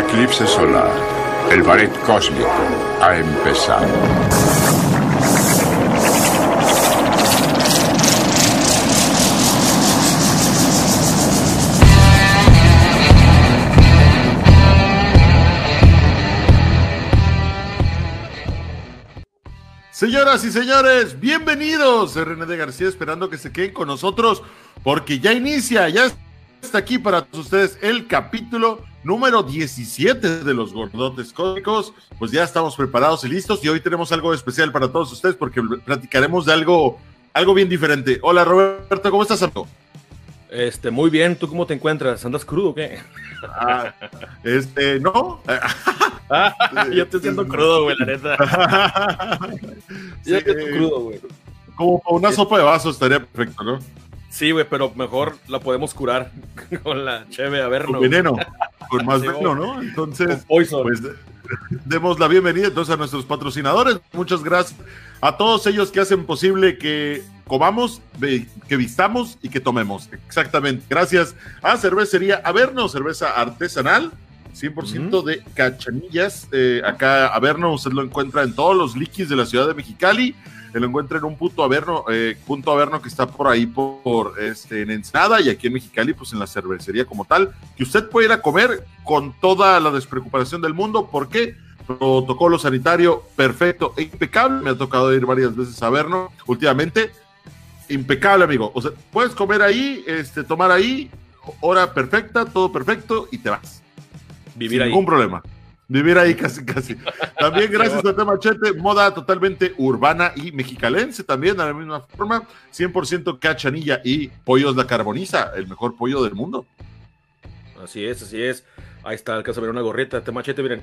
eclipse solar, el ballet cósmico ha empezado. Señoras y señores, bienvenidos. René de García esperando que se queden con nosotros porque ya inicia, ya está aquí para todos ustedes el capítulo número 17 de los gordotes cósmicos. Pues ya estamos preparados y listos y hoy tenemos algo especial para todos ustedes porque platicaremos de algo, algo bien diferente. Hola Roberto, ¿cómo estás, amigo? Este, muy bien, ¿tú cómo te encuentras? ¿Andas crudo o qué? Ah, este, no. yo estoy siendo crudo, güey, la neta. yo estoy crudo, güey. Como una sopa de vaso estaría perfecto, ¿no? Sí, güey, pero mejor la podemos curar con la cheve Averno. Con veneno, con más veneno, ¿no? Entonces, pues demos la bienvenida entonces a nuestros patrocinadores. Muchas gracias a todos ellos que hacen posible que comamos, que vistamos y que tomemos. Exactamente. Gracias a Cervecería Averno, cerveza artesanal. 100% de cachanillas. Eh, acá Averno usted lo encuentra en todos los liquis de la ciudad de Mexicali lo encuentra en un punto Averno, eh, punto Averno que está por ahí por, este, en Ensenada y aquí en Mexicali, pues en la cervecería como tal, que usted puede ir a comer con toda la despreocupación del mundo. ¿Por qué? Protocolo sanitario perfecto e impecable. Me ha tocado ir varias veces a Averno últimamente. Impecable, amigo. O sea, puedes comer ahí, este, tomar ahí, hora perfecta, todo perfecto y te vas. Vivir Sin ahí. Ningún problema. Vivir ahí casi, casi. También gracias a Temachete, moda totalmente urbana y mexicalense también, de la misma forma. 100% cachanilla y pollos la carboniza, el mejor pollo del mundo. Así es, así es. Ahí está, alcanza a ver una gorrita. Temachete, miren.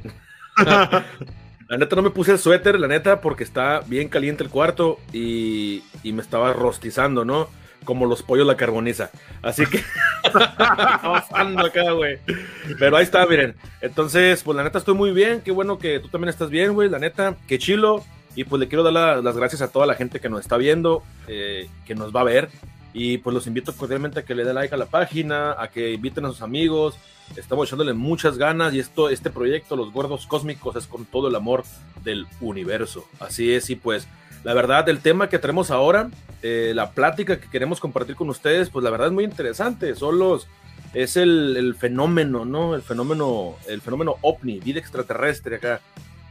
la neta no me puse el suéter, la neta, porque está bien caliente el cuarto y, y me estaba rostizando, ¿no? Como los pollos la carboniza. Así que acá, güey. Pero ahí está, miren. Entonces, pues la neta estoy muy bien. Qué bueno que tú también estás bien, güey. La neta, qué chilo. Y pues le quiero dar las gracias a toda la gente que nos está viendo, eh, que nos va a ver. Y pues los invito cordialmente a que le den like a la página, a que inviten a sus amigos. Estamos echándole muchas ganas y esto, este proyecto, Los Gordos Cósmicos, es con todo el amor del universo. Así es, y pues la verdad, el tema que tenemos ahora, eh, la plática que queremos compartir con ustedes, pues la verdad es muy interesante. Son los, es el, fenómeno, ¿no? El fenómeno, el fenómeno ovni, vida extraterrestre acá.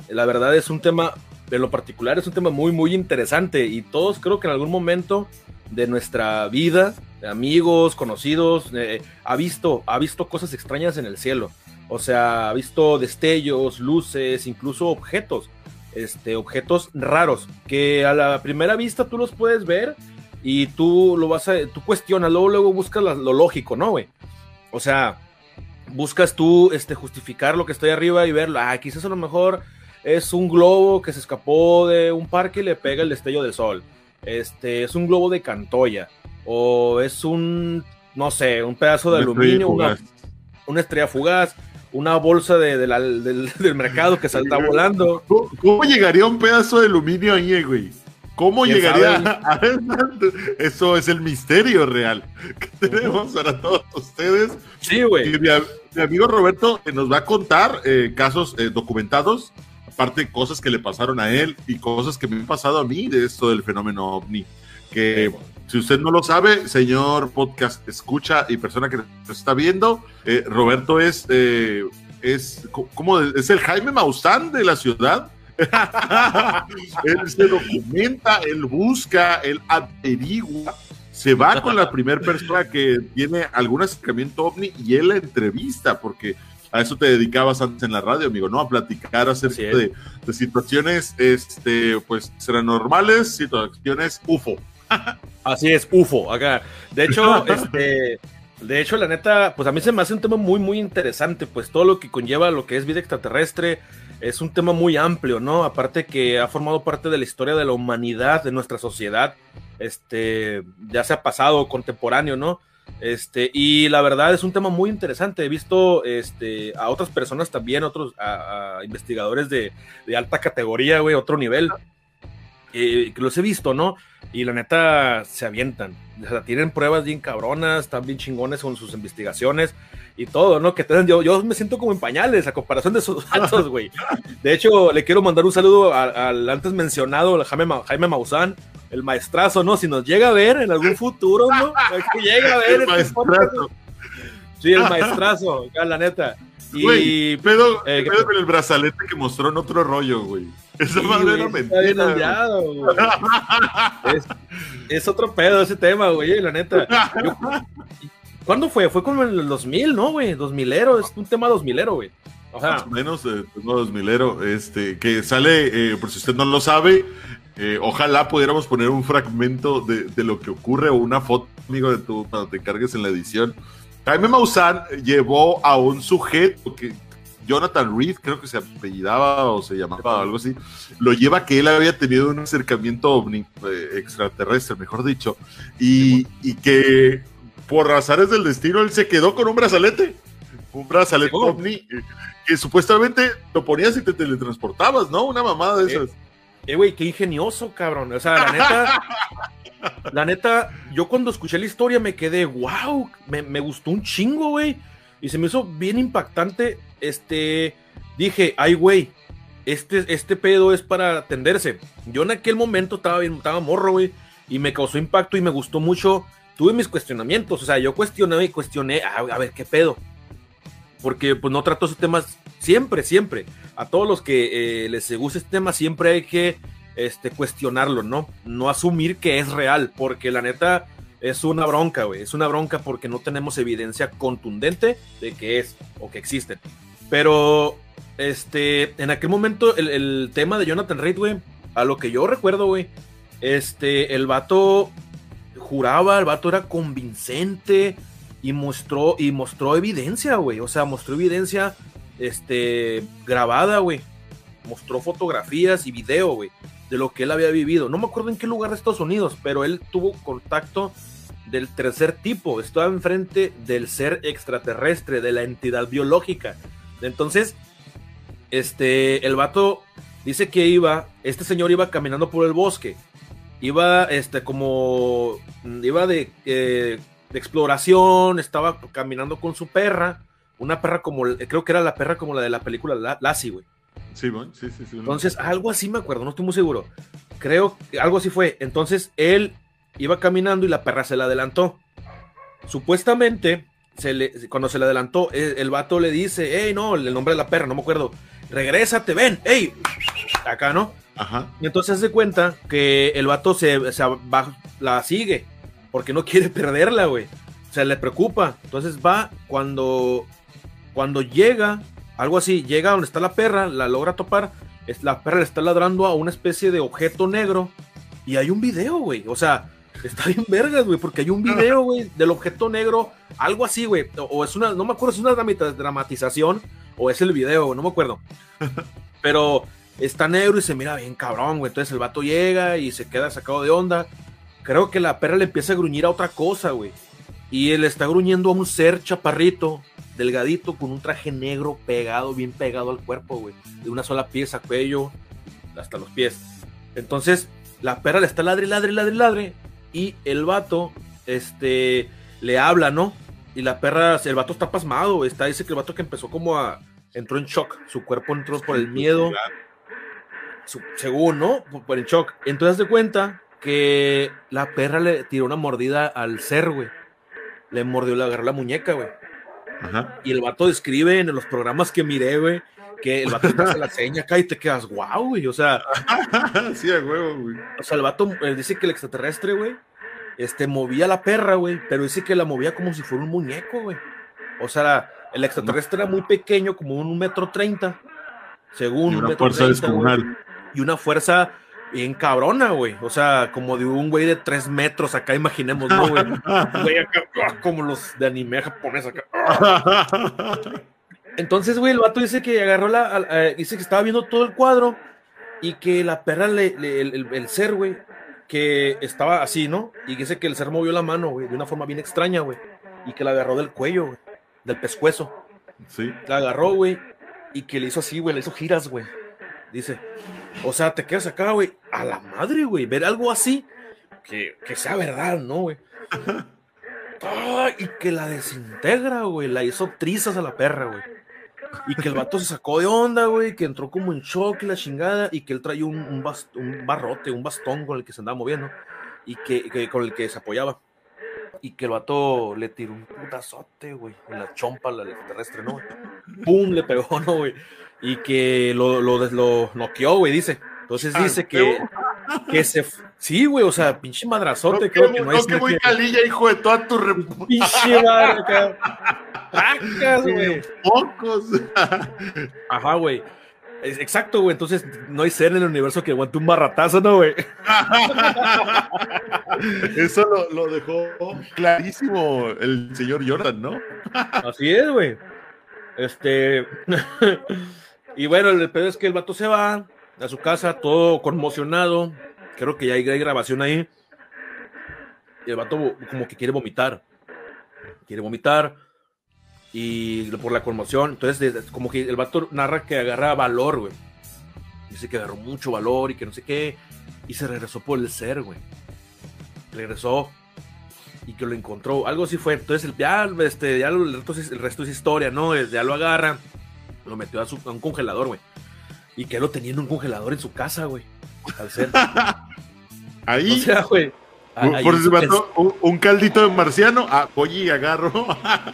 La verdad es un tema, en lo particular, es un tema muy, muy interesante y todos creo que en algún momento de nuestra vida, amigos, conocidos, eh, ha, visto, ha visto cosas extrañas en el cielo. O sea, ha visto destellos, luces, incluso objetos este, objetos raros que a la primera vista tú los puedes ver y tú lo vas a, tú cuestionas, luego, luego buscas lo lógico, ¿no, güey? O sea, buscas tú este, justificar lo que está ahí arriba y verlo, ah, quizás a lo mejor es un globo que se escapó de un parque y le pega el destello del sol. Este, es un globo de Cantoya. O es un, no sé, un pedazo de aluminio, una, una estrella fugaz una bolsa de, del, mercado que salta volando. ¿Cómo, llegaría un pedazo de aluminio ahí, güey? ¿Cómo llegaría a, Eso es el misterio real que tenemos para todos ustedes. Sí, güey. Mi, amigo Roberto nos va a contar eh, casos eh, documentados, aparte cosas que le pasaron a él y cosas que me han pasado a mí de esto del fenómeno ovni. Que si usted no lo sabe, señor podcast escucha y persona que nos está viendo, eh, Roberto es, eh, es, ¿cómo? es el Jaime Maussan de la ciudad. él se documenta, él busca, él averigua, se va con la primera persona que tiene algún acercamiento ovni y él la entrevista, porque a eso te dedicabas antes en la radio, amigo, ¿no? A platicar acerca de, de, situaciones, este, pues, serán normales, situaciones UFO. Así es, UFO, acá. De hecho, este, de hecho, la neta, pues a mí se me hace un tema muy, muy interesante, pues todo lo que conlleva lo que es vida extraterrestre es un tema muy amplio, ¿no? Aparte que ha formado parte de la historia de la humanidad, de nuestra sociedad, este, ya sea pasado o contemporáneo, ¿no? Este, y la verdad es un tema muy interesante. He visto este, a otras personas también, otros a, investigadores de, de, alta categoría, güey, otro nivel, los he visto, ¿no? Y la neta se avientan. O sea, tienen pruebas bien cabronas, están bien chingones con sus investigaciones y todo, ¿no? Que yo, yo me siento como en pañales a comparación de sus datos, güey. De hecho, le quiero mandar un saludo al antes mencionado Jaime, Jaime Maussan, el maestrazo, ¿no? Si nos llega a ver en algún futuro, ¿no? Que llega a ver. El maestrazo. Sí, el maestrazo, la neta. Y pedo, eh, con el brazalete que mostró en otro rollo, güey. Esa madre era mentira. es, es, otro pedo ese tema, güey, la neta. ¿Cuándo fue? Fue como en el 2000, ¿no, güey? 2000ero, es un tema 2000ero, güey. O sea, Más o menos, eh, no 2000ero, este, que sale, eh, por si usted no lo sabe, eh, ojalá pudiéramos poner un fragmento de, de, lo que ocurre o una foto, amigo, de tu, cuando te cargues en la edición. Jaime Maussan llevó a un sujeto que Jonathan Reed, creo que se apellidaba o se llamaba algo así, lo lleva que él había tenido un acercamiento eh, extraterrestre, mejor dicho, y, que por razones del destino él se quedó con un brazalete, un brazalete ovni, que supuestamente lo ponías y te teletransportabas, ¿no? Una mamada de eh, esas. Eh, güey, qué ingenioso, cabrón. O sea, la neta, la neta, yo cuando escuché la historia me quedé, wow, me, gustó un chingo, güey. Y se me hizo bien impactante. Este, dije, ay, güey, este, este pedo es para atenderse. Yo en aquel momento estaba bien, estaba morro, güey, y me causó impacto y me gustó mucho. Tuve mis cuestionamientos, o sea, yo cuestioné y cuestioné, a, ver, ¿qué pedo? Porque pues no trato esos temas siempre, siempre. A todos los que eh, les gusta este tema, siempre hay que este, cuestionarlo, ¿no? No asumir que es real, porque la neta es una bronca, güey. Es una bronca porque no tenemos evidencia contundente de que es o que existen. Pero, este, en aquel momento, el, tema de Jonathan Reid, güey, a lo que yo recuerdo, güey, este, el vato juraba, el vato era convincente y mostró, y mostró evidencia, güey. O sea, mostró evidencia, este, grabada, güey. Mostró fotografías y video, güey de lo que él había vivido. No me acuerdo en qué lugar de Estados Unidos, pero él tuvo contacto del tercer tipo, estaba enfrente del ser extraterrestre, de la entidad biológica. Entonces, este, el vato dice que iba, este señor iba caminando por el bosque, iba, este, como, iba de, eh, de exploración, estaba caminando con su perra, una perra como, creo que era la perra como la de la película Lassie, güey. Sí, sí, sí, sí. Entonces, algo así me acuerdo, no estoy muy seguro. Creo que algo así fue. Entonces, él iba caminando y la perra se le adelantó. Supuestamente, se le, cuando se le adelantó, el, vato le dice, hey, no, el nombre de la perra, no me acuerdo. Regrésate, ven, hey, acá, ¿no? Ajá. Y entonces se cuenta que el vato se, se la sigue porque no quiere perderla, güey. Se le preocupa. Entonces va cuando, cuando llega algo así, llega donde está la perra, la logra topar, es, la perra le está ladrando a una especie de objeto negro y hay un video, güey. O sea, está bien vergas, güey, porque hay un video, güey, del objeto negro, algo así, güey. O, es una, no me acuerdo si es una dramatización o es el video, no me acuerdo. Pero está negro y se mira bien cabrón, güey. Entonces el vato llega y se queda sacado de onda. Creo que la perra le empieza a gruñir a otra cosa, güey. Y él está gruñendo a un ser chaparrito delgadito, con un traje negro pegado, bien pegado al cuerpo, güey. De una sola pieza, cuello, hasta los pies. Entonces, la perra le está ladre, ladre, ladre, ladre. Y el vato, este, le habla, ¿no? Y la perra, el vato está pasmado, está, dice que el vato que empezó como a, entró en shock, su cuerpo entró por el miedo. según, ¿no? Por, el shock. Entonces de cuenta que la perra le tiró una mordida al ser, güey. Le mordió, le agarró la muñeca, güey. Y el vato describe en los programas que miré, güey, que el vato te hace la seña acá y te quedas, wow, güey, o sea. sí, a huevo, güey. O sea, el vato dice que el extraterrestre, güey, este, movía la perra, güey, pero dice que la movía como si fuera un muñeco, güey. O sea, el extraterrestre era muy pequeño, como un metro treinta, según y una un fuerza descomunal. y una fuerza bien cabrona, güey. O sea, como de un güey de tres metros acá, imaginemos, ¿no, güey? güey acá, como los de anime japonés acá. Entonces, güey, el vato dice que agarró la. Eh, dice que estaba viendo todo el cuadro y que la perra, le, el, ser, güey, que estaba así, ¿no? Y dice que el ser movió la mano, güey, de una forma bien extraña, güey. Y que la agarró del cuello, güey, del pescuezo. Sí. La agarró, güey, y que le hizo así, güey, le hizo giras, güey Dice, o sea, te quedas acá, güey, a la madre, güey, ver algo así, que, que sea verdad, ¿no, güey? y que la desintegra, güey, la hizo trizas a la perra, güey. Y que el vato se sacó de onda, güey, que entró como en shock y la chingada, y que él traía un, un, un barrote, un bastón con el que se andaba moviendo, y que, con el que se apoyaba. Y que el vato le tiró un putazote, güey, en la chompa, la terrestre, ¿no? ¡Pum! Le pegó, ¿no, güey? Y que lo, lo, lo noqueó, güey, dice. Entonces ah, dice que, que se. Sí, güey, o sea, pinche madrazote. No, creo que no, es. que muy calilla, hijo de toda tu. Pinche madre, güey. Pocos. Ajá, güey. Exacto, güey. Entonces no hay ser en el universo que aguante un barratazo, ¿no, güey? Eso lo, lo, dejó clarísimo el señor Jordan, ¿no? Así es, güey. Este. y bueno, el pedo es que el vato se va a su casa, todo conmocionado. Creo que ya hay, grabación ahí. Y el vato como que quiere vomitar. Quiere vomitar. Y por la conmoción. Entonces, como que el vato narra que agarra valor, güey. Dice que agarró mucho valor y que no sé qué. Y se regresó por el ser, güey. Regresó y que lo encontró. Algo así fue. Entonces, ya, este, ya el, resto, es historia, ¿no? Ya lo agarra, lo metió a, su, a un congelador, güey. Y que lo tenía en un congelador en su casa, güey. Al ser. Ahí. O sea, güey. Por si mató un, caldito de marciano. Ah, oye, agarro. ah,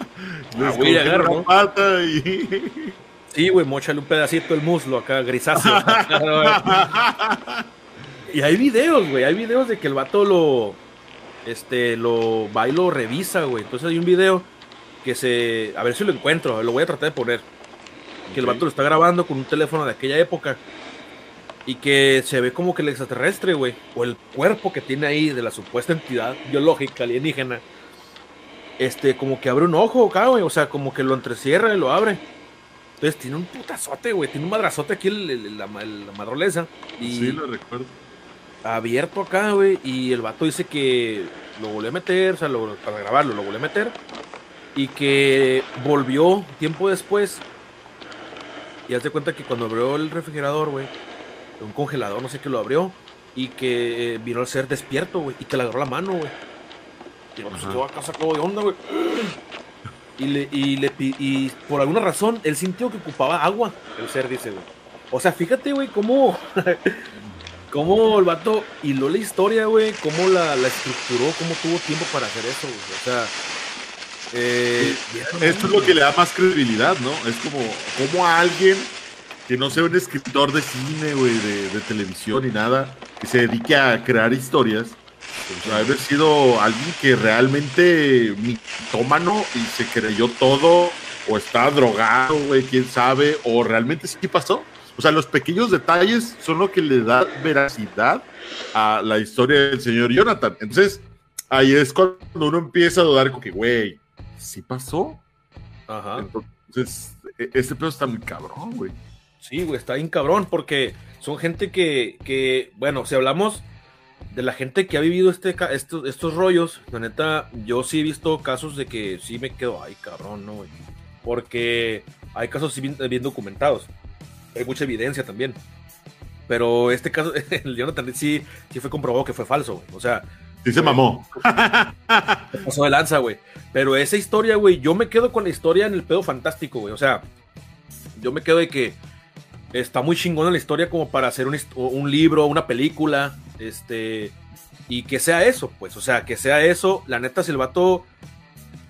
güey, agarro. Pata y... Sí, güey, mochale un pedacito del muslo acá, grisáceo. y hay videos, güey. Hay videos de que el vato lo. Este, lo va y lo revisa, güey. Entonces hay un video que se. A ver si lo encuentro. Lo voy a tratar de poner que el vato lo está grabando con un teléfono de aquella época. Y que se ve como que el extraterrestre, güey, o el cuerpo que tiene ahí de la supuesta entidad biológica alienígena, este, como que abre un ojo acá, güey, o sea, como que lo entrecierra y lo abre. Entonces tiene un putazote, güey, tiene un madrazote aquí, la, madroleza. Y sí, lo recuerdo. Abierto acá, güey, y el vato dice que lo volvió a meter, o sea, para grabarlo, lo volvió a meter. Y que volvió tiempo después y haz de cuenta que cuando abrió el refrigerador, güey, un congelador, no sé qué lo abrió, y que eh, vino al ser despierto, güey, y que le agarró la mano, güey. Y pues quedó acá sacado de onda, güey. Y, le, y, le, y por alguna razón él sintió que ocupaba agua, el ser, dice, güey. O sea, fíjate, güey, cómo, cómo el vato hiló la historia, güey, cómo la, la estructuró, cómo tuvo tiempo para hacer eso, güey. O sea, eh, esto es lo que le da más credibilidad, ¿no? Es como, como a alguien que no sea un escritor de cine, güey, de, televisión ni nada, que se dedique a crear historias, pues haber sido alguien que realmente mitómano y se creyó todo, o está drogado, güey, quién sabe, o realmente sí pasó. O sea, los pequeños detalles son lo que le da veracidad a la historia del señor Jonathan. Entonces, ahí es cuando uno empieza a dudar, como que, güey, sí pasó. Ajá. Entonces, este pedo está muy cabrón, güey. Sí, güey, está bien cabrón, porque son gente que, que, bueno, si hablamos de la gente que ha vivido este, estos, estos rollos, la neta, yo sí he visto casos de que sí me quedo, ay, cabrón, ¿no, güey? Porque hay casos bien, bien documentados. Hay mucha evidencia también. Pero este caso, el Jonathan sí, sí fue comprobado que fue falso, güey. O sea, Sí se mamó. pasó de lanza, güey. Pero esa historia, güey, yo me quedo con la historia en el pedo fantástico, güey. O sea, yo me quedo de que está muy chingona la historia como para hacer un, libro, una película, este, y que sea eso, pues, o sea, que sea eso. La neta, si el vato,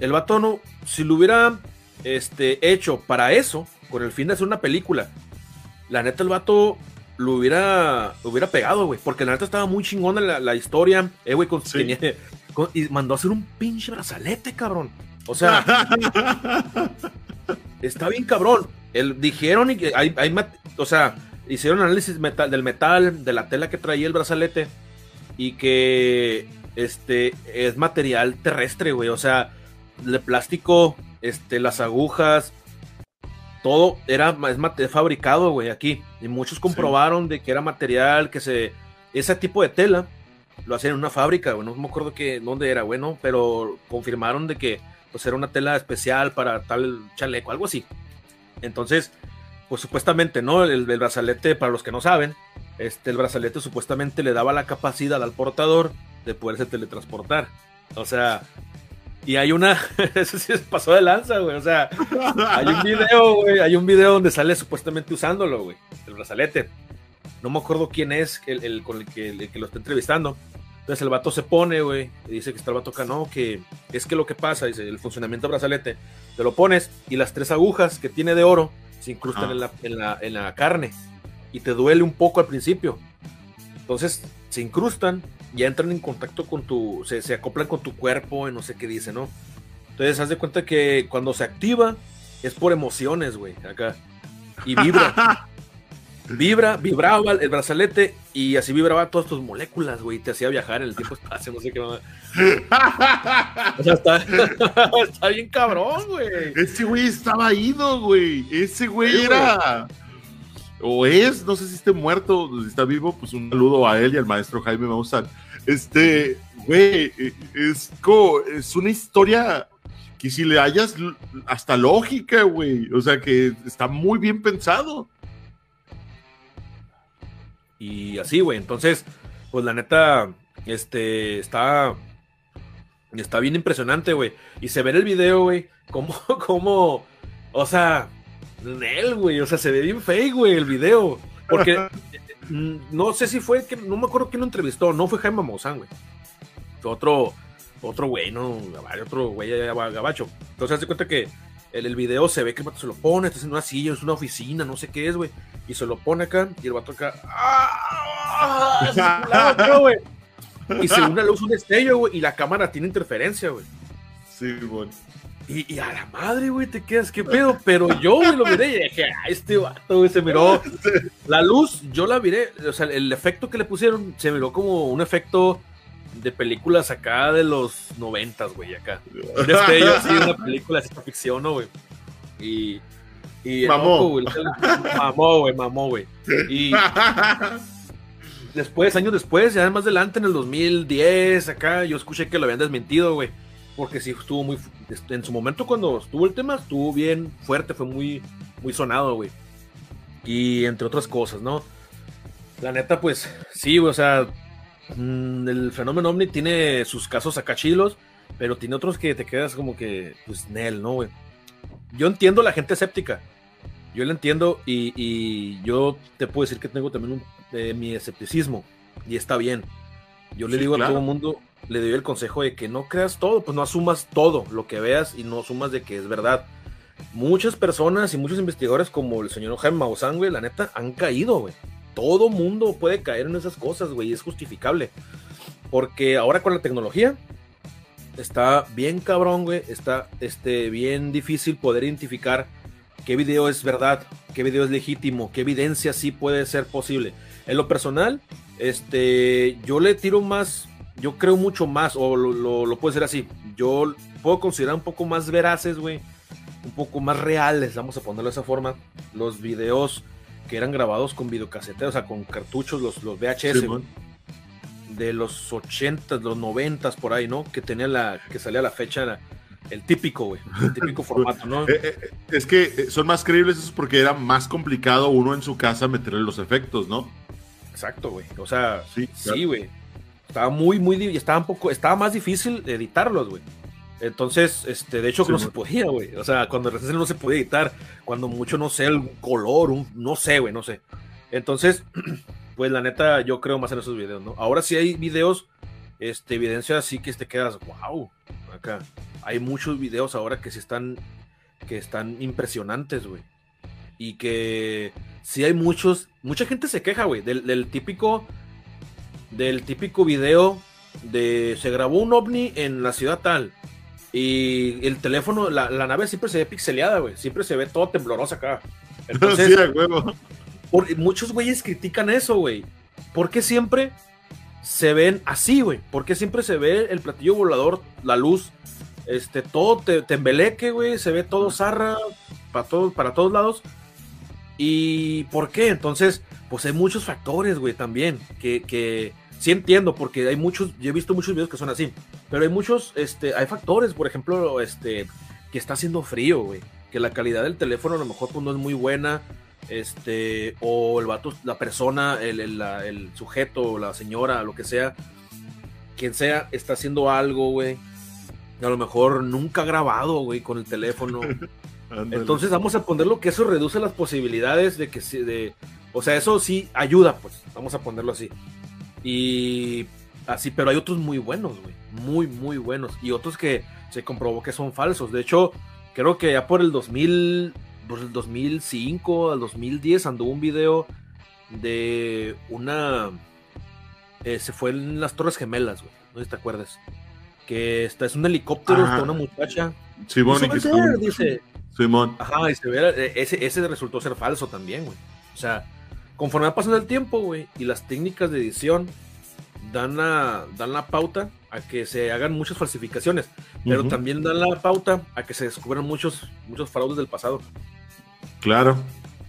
el vato no, si lo hubiera, este, hecho para eso, con el fin de hacer una película, la neta, el vato lo hubiera, hubiera pegado, güey. Porque la neta estaba muy chingona la, historia. Eh, güey, y mandó a hacer un pinche brazalete, cabrón. O sea, está bien cabrón. El, dijeron y que hay, hay, o sea, hicieron análisis metal, del metal, de la tela que traía el brazalete y que este es material terrestre, güey. O sea, de plástico, este, las agujas, todo era es fabricado, güey, aquí. Y muchos comprobaron de que era material, que se. Ese tipo de tela lo hacían en una fábrica, güey. No me acuerdo que, dónde era, bueno, pero confirmaron de que pues era una tela especial para tal chaleco, algo así. Entonces, pues supuestamente, ¿no? El, brazalete, para los que no saben, este, el brazalete supuestamente le daba la capacidad al portador de poderse teletransportar. O sea, y hay una, eso sí se pasó de lanza, güey. O sea, hay un video, güey, hay un video donde sale supuestamente usándolo, güey, el brazalete. No me acuerdo quién es el, con el que, lo está entrevistando. Entonces el vato se pone, güey, y dice que está el vato acá, no, que es que lo que pasa, dice, el funcionamiento del brazalete, te lo pones y las tres agujas que tiene de oro se incrustan en, la, en, la, en la carne y te duele un poco al principio. Entonces se incrustan ya entran en contacto con tu, se, se acoplan con tu cuerpo y no sé qué dice, ¿no? Entonces, haz de cuenta que cuando se activa es por emociones, güey, acá. Y vibra. vibra, vibraba el brazalete y así vibraba todas tus moléculas, güey, te hacía viajar en el tiempo espacio, no sé qué más. o sea, está, está bien cabrón, güey. Ese güey estaba ido, güey. Ese güey era o es, no sé si esté muerto, si está vivo, pues un saludo a él y al maestro Jaime Maussan. Este, güey, es, es una historia que si le hayas hasta lógica, güey, o sea que está muy bien pensado. Y así, güey, entonces, pues la neta, este, está, está bien impresionante, güey. Y se ve en el video, güey, como, como, o sea, él, güey. O sea, se ve bien fake, güey, el video. Porque mm, no sé si fue que, no me acuerdo quién lo entrevistó. No fue Jaime Maussan, güey. Fue otro, otro güey, no, otro güey gabacho. Entonces, hace cuenta que el, el video se ve que el vato se lo pone, está en una silla, es una oficina, no sé qué es, güey. Y se lo pone acá, y el vato acá. ¡Ah! güey. Y se una luz, un destello, güey, y la cámara tiene interferencia, güey. Sí, güey. Y, a la madre, güey, te quedas, qué pedo. Pero yo, güey, lo miré y dije, ah, este vato, güey, se miró. La luz, yo la miré, o sea, el efecto que le pusieron se miró como un efecto de películas acá de los noventas, güey, acá. Un destello así, una película de ciencia ficción, ¿no, güey? Y. y mamó. güey, mamó, güey, mamó, güey. Y. Después, años después, ya más adelante, en el 2010, acá, yo escuché que lo habían desmentido, güey porque sí estuvo muy en su momento cuando estuvo el tema estuvo bien fuerte fue muy muy sonado güey. Y entre otras cosas no la neta pues sí o sea mm, el fenómeno ovni tiene sus casos acá chilos pero tiene otros que te quedas como que pues Nel no güey yo entiendo la gente escéptica yo la entiendo y, yo te puedo decir que tengo también un, eh, mi escepticismo y está bien yo le digo a todo el mundo le doy el consejo de que no creas todo, pues no asumas todo lo que veas y no asumas de que es verdad. Muchas personas y muchos investigadores como el señor Jaime Maussan, güey, la neta, han caído, güey. Todo mundo puede caer en esas cosas, güey, y es justificable. Porque ahora con la tecnología está bien cabrón, güey, está este, bien difícil poder identificar qué video es verdad, qué video es legítimo, qué evidencia sí puede ser posible. En lo personal, este, yo le tiro más yo creo mucho más, o lo, lo, puedo decir así, yo puedo considerar un poco más veraces, güey, un poco más reales, vamos a ponerlo de esa forma, los videos que eran grabados con videocaseteros, o sea, con cartuchos, los, los VHS, de los 80, los 90 por ahí, ¿no? Que tenía la, que salía la fecha, el típico, güey, el típico formato, ¿no? Eh, eh, es que son más creíbles eso porque era más complicado uno en su casa meterle los efectos, ¿no? Exacto, güey, o sea, sí, güey. Estaba muy, muy, estaba un poco, estaba más difícil editarlos, güey. Entonces, este, de hecho, no se podía, güey. O sea, cuando recién no se podía editar, cuando mucho, no sé, el color, un, no sé, güey, no sé. Entonces, pues la neta, yo creo más en esos videos, ¿no? Ahora sí hay videos, este, evidencia así que te quedas, wow, acá. Hay muchos videos ahora que sí están, que están impresionantes, güey. Y que sí hay muchos, mucha gente se queja, güey, del, del típico del típico video de se grabó un ovni en la ciudad tal. Y el teléfono, la, nave siempre se ve pixeleada, güey. Siempre se ve todo temblorosa acá. Entonces, muchos güeyes critican eso, güey. ¿Por qué siempre se ven así, güey? ¿Por qué siempre se ve el platillo volador, la luz, este, todo te, embeleque, güey? Se ve todo zarra para, todo, para todos lados. ¿Y por qué? Entonces, pues hay muchos factores, güey, también, que, sí entiendo, porque hay muchos, yo he visto muchos videos que son así, pero hay muchos, este, hay factores, por ejemplo, este, que está haciendo frío, güey, que la calidad del teléfono a lo mejor pues, no es muy buena, este, o el vato, la persona, el, el, sujeto, la señora, lo que sea, quien sea, está haciendo algo, güey. A lo mejor nunca ha grabado, güey, con el teléfono. Entonces vamos a ponerlo que eso reduce las posibilidades de que de, o sea, eso sí ayuda, pues, vamos a ponerlo así. Y así, pero hay otros muy buenos, güey, muy, muy buenos. Y otros que se comprobó que son falsos. De hecho, creo que ya por el 2000, por el 2005 al 2010 anduvo un video de una... Eh, se fue en las Torres Gemelas, güey, no sé si te acuerdas. Que está, es un helicóptero, está una muchacha. Sí, bueno, dice. Simón. Ajá, y se ve, ese, ese resultó ser falso también, güey. O sea, conforme va pasando el tiempo, güey, y las técnicas de edición dan la, dan la pauta a que se hagan muchas falsificaciones, pero también dan la pauta a que se descubran muchos, muchos fraudes del pasado. Claro.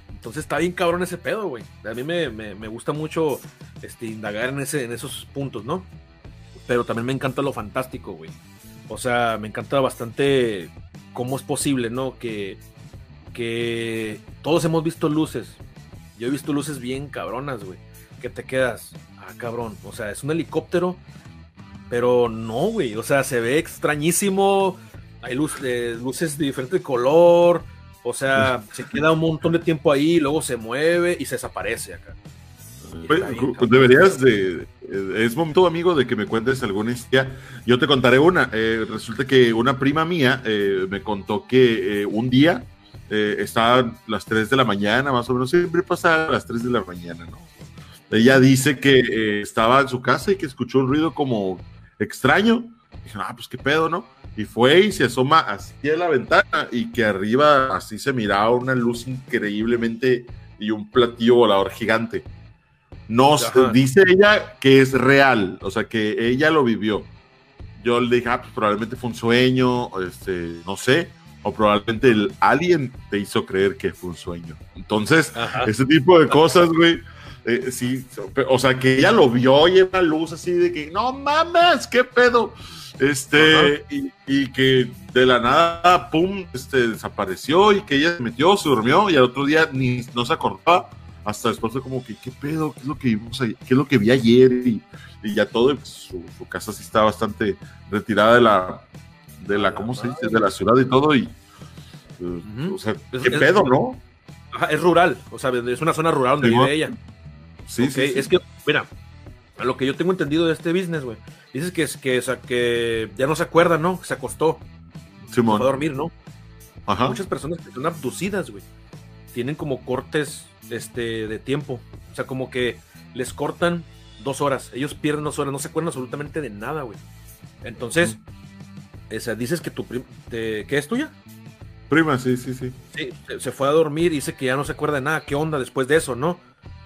Entonces está bien cabrón ese pedo, güey. A mí me, me, gusta mucho este, indagar en, ese, en esos puntos, ¿no? Pero también me encanta lo fantástico, güey. O sea, me encanta bastante cómo es posible, ¿no? Que, que todos hemos visto luces. Yo he visto luces bien cabronas, güey. Que te quedas, ah, cabrón. O sea, es un helicóptero, pero no, güey. O sea, se ve extrañísimo. Hay eh, luces de diferente color. O sea, se queda un montón de tiempo ahí, luego se mueve y se desaparece acá. Pues, deberías de. Eh, es momento, amigo, de que me cuentes alguna historia. Yo te contaré una. Eh, resulta que una prima mía eh, me contó que un día estaba las 3 de la mañana, más o menos, siempre pasa a las 3 de la mañana, ¿no? Ella dice que estaba en su casa y que escuchó un ruido como extraño. Dije, ah, pues qué pedo, ¿no? Y fue y se asoma hacia la ventana y que arriba así se miraba una luz increíblemente y un platillo volador gigante. Nos dice ella que es real, o sea, que ella lo vivió. Yo le dije, ah, pues probablemente fue un sueño, este, no sé, o probablemente el alien te hizo creer que fue un sueño. Entonces, ese tipo de cosas, güey, eh, sí, o sea, que ella lo vio y una luz así de que, no mames, qué pedo. Este, y, que de la nada, pum, este, desapareció y que ella se metió, se durmió y al otro día ni no se acordaba hasta después de como que, ¿qué pedo? ¿Qué es lo que vimos ¿Qué es lo que vi ayer? Y, ya todo, pues, su, casa sí está bastante retirada de la, de la, ¿cómo se dice? De la ciudad y todo, y, o sea, ¿qué pedo, no? es rural, o sea, es una zona rural donde vive ella. Sí, sí, Es que, mira, a lo que yo tengo entendido de este business, güey, dices que, que, que ya no se acuerda, ¿no? Se acostó. Simón. Se a dormir, ¿no? Ajá. Muchas personas que son abducidas, güey, tienen como cortes este, de tiempo. O sea, como que les cortan dos horas. Ellos pierden dos horas, no se acuerdan absolutamente de nada, güey. Entonces, dices que tu prima, ¿qué es tuya? Prima, sí, sí, sí. Sí, se fue a dormir y dice que ya no se acuerda de nada. ¿Qué onda después de eso, no?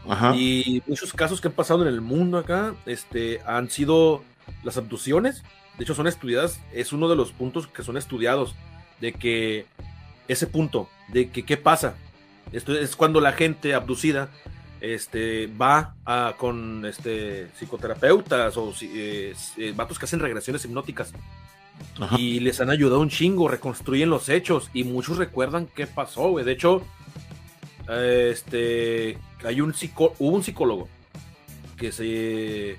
Ajá. Y muchos casos que han pasado en el mundo acá, este, han sido las abducciones. De hecho, son estudiadas, es uno de los puntos que son estudiados, de que ese punto, de que qué pasa esto es cuando la gente abducida este, va con este, psicoterapeutas o eh, eh, vatos que hacen regresiones hipnóticas. Y les han ayudado un chingo, reconstruyen los hechos y muchos recuerdan qué pasó, güey. De hecho, este, hay un psico hubo un psicólogo que se...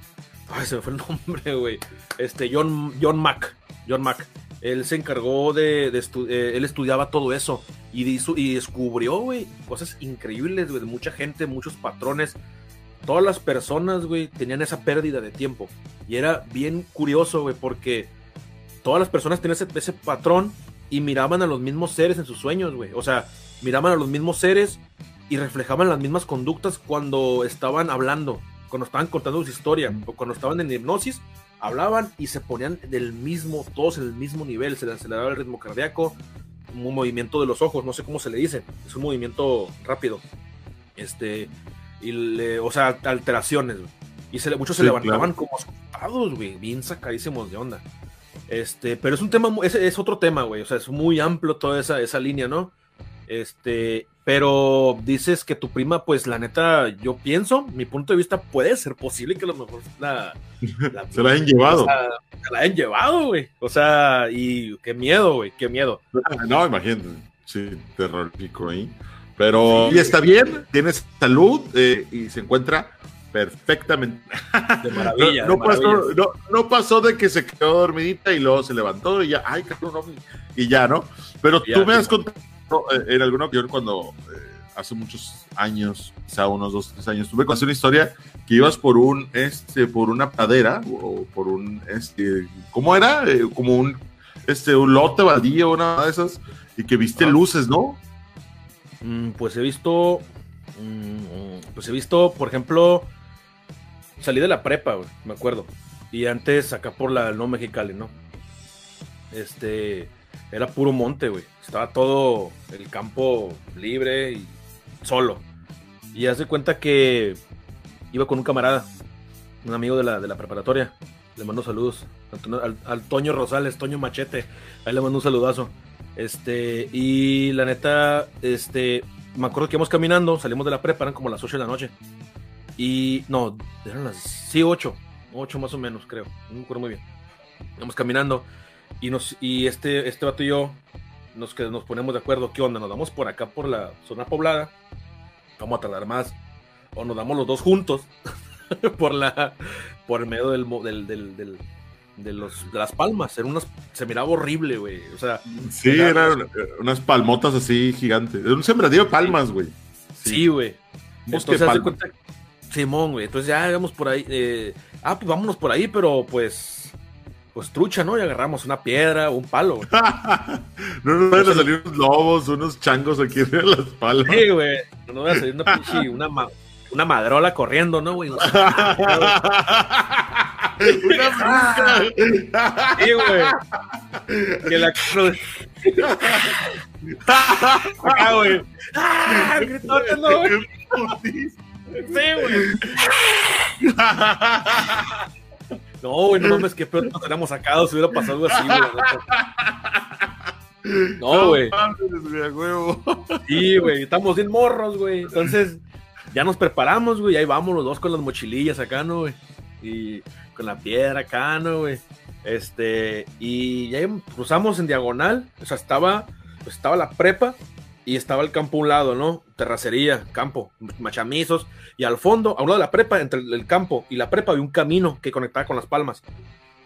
Ay, se me fue el nombre, güey. Este, John, John Mack. John Mack él se encargó de, eh, él estudiaba todo eso y, y descubrió, güey, cosas increíbles, güey, de mucha gente, muchos patrones. Todas las personas, güey, tenían esa pérdida de tiempo. Y era bien curioso, güey, porque todas las personas tenían ese, ese patrón y miraban a los mismos seres en sus sueños, güey. O sea, miraban a los mismos seres y reflejaban las mismas conductas cuando estaban hablando, cuando estaban contando su historia, o cuando estaban en hipnosis, hablaban y se ponían del mismo, todos en el mismo nivel, se les aceleraba el ritmo cardíaco, un movimiento de los ojos, no sé cómo se le dice, es un movimiento rápido, este, y le, o sea, alteraciones, y se, muchos se levantaban como asustados, güey, bien sacadísimos de onda. Este, pero es un tema, es, es otro tema, güey, o sea, es muy amplio toda esa, esa línea, ¿no? Este, pero dices que tu prima, pues la neta, yo pienso, mi punto de vista, puede ser posible que a lo mejor la, se la hayan llevado. se la hayan llevado, güey. O sea, y qué miedo, güey, qué miedo. No, imagínate, sí, terrorífico ahí. Pero y está bien, tiene salud eh, y se encuentra perfectamente. De maravilla. no, Pasó, no, pasó, de que se quedó dormidita y luego se levantó y ya, ay, y ya, ¿no? Pero tú me has contado eh, en alguna ocasión cuando eh, hace muchos años, quizá unos dos, tres años, tuve hacer una historia que ibas por un, este, por una pradera o por un, este, ¿cómo era? Eh, como un, este, un lote baldío, una de esas, y que viste ah. luces, ¿no? Mm, pues he visto, mm, pues he visto, por ejemplo, salí de la prepa, me acuerdo. Y antes acá por la no Mexicali, ¿no? Este era puro monte, güey. Estaba todo el campo libre y solo. Y hace cuenta que iba con un camarada, un amigo de la, de la preparatoria. Le mando saludos. Al, Toño Rosales, Toño Machete. Ahí le mando un saludazo. Este, y la neta, este, me acuerdo que íbamos caminando, salimos de la prepa, eran como las 8 de la noche. Y no, eran las. Sí, 8. 8 más o menos, creo. No me acuerdo muy bien. Vamos caminando. Y, nos, y este, este vato y yo nos, que nos ponemos de acuerdo. ¿Qué onda? ¿Nos damos por acá, por la zona poblada? Vamos a tardar más. O nos damos los dos juntos. por la por el medio del, del, del, de, los, de las palmas. Era unas, se miraba horrible, güey. O sea, sí, eran unas palmotas así gigantes. Era un sembradío de palmas, güey. Sí, güey. Entonces, hace cuenta, Simón, güey. Entonces ya vamos por ahí. Eh, ah, pues vámonos por ahí, pero pues. Pues trucha, ¿no? Y agarramos una piedra, un palo. no nos van a salir unos lobos, unos changos aquí en las palas. Sí, güey. No nos va a salir una pinche, una, una madrola corriendo, ¿no, güey? una brinca. Sí, güey. Que la Acá, güey. ¡Ah! Güey. Sí, güey. No, güey, no mames, que peor nos hubiéramos sacado si hubiera pasado algo así, güey. No, güey. Sí, güey, estamos bien morros, güey. Entonces, ya nos preparamos, güey. Ahí vamos los dos con las mochilillas acá, ¿no, güey? Y con la piedra acá, ¿no, güey? Este, y ya cruzamos en diagonal. O sea, estaba, pues estaba la prepa y estaba el campo a un lado, ¿no? Terracería, campo, machamizos, y al fondo, a un lado de la prepa, entre el campo y la prepa, había un camino que conectaba con las palmas.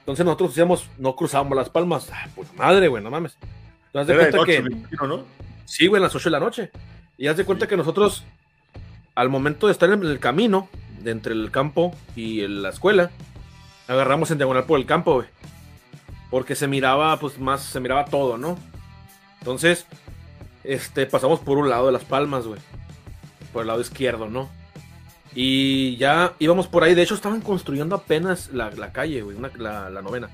Entonces nosotros decíamos, no cruzábamos las palmas. Ah, pues madre, güey, no mames. Entonces, de cuenta que. ¿no? Sí, güey, a las 8 de la noche. Y haz de cuenta que nosotros, al momento de estar en el camino, de entre el campo y la escuela, agarramos en diagonal por el campo, güey. Porque se miraba, pues más, se miraba todo, ¿no? Entonces, este, pasamos por un lado de las palmas, güey. Por el lado izquierdo, ¿no? Y ya íbamos por ahí. De hecho, estaban construyendo apenas la, calle, güey, la, la, novena.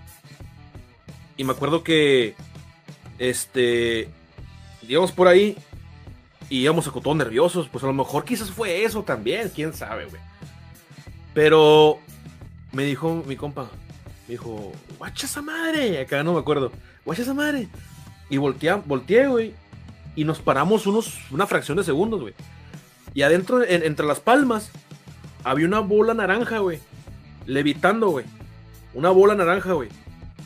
Y me acuerdo que, este, íbamos por ahí y íbamos a todos nerviosos. Pues a lo mejor quizás fue eso también, quién sabe, güey. Pero me dijo mi compa, me dijo, guacha esa madre. Acá no me acuerdo, guacha esa madre. Y volteé, volteé, güey y nos paramos unos, una fracción de segundos, güey. Y adentro, entre las palmas, había una bola naranja, güey. Levitando, güey. Una bola naranja, güey.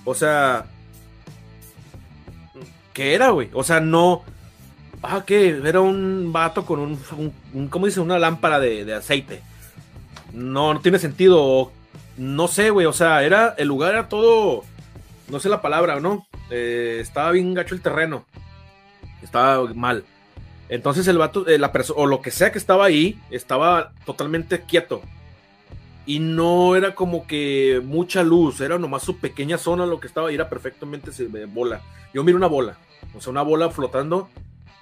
O sea... ¿Qué era, güey? O sea, no... Ah, ¿qué? Era un vato con un, ¿cómo dice? Una lámpara de, aceite. No, no tiene sentido. No sé, güey. O sea, era... El lugar era todo... No sé la palabra, ¿no? Eh, estaba bien gacho el terreno estaba mal. Entonces el vato, eh, la persona, o lo que sea que estaba ahí, estaba totalmente quieto. Y no era como que mucha luz, era nomás su pequeña zona lo que estaba era perfectamente bola. Yo miro una bola, o sea, una bola flotando.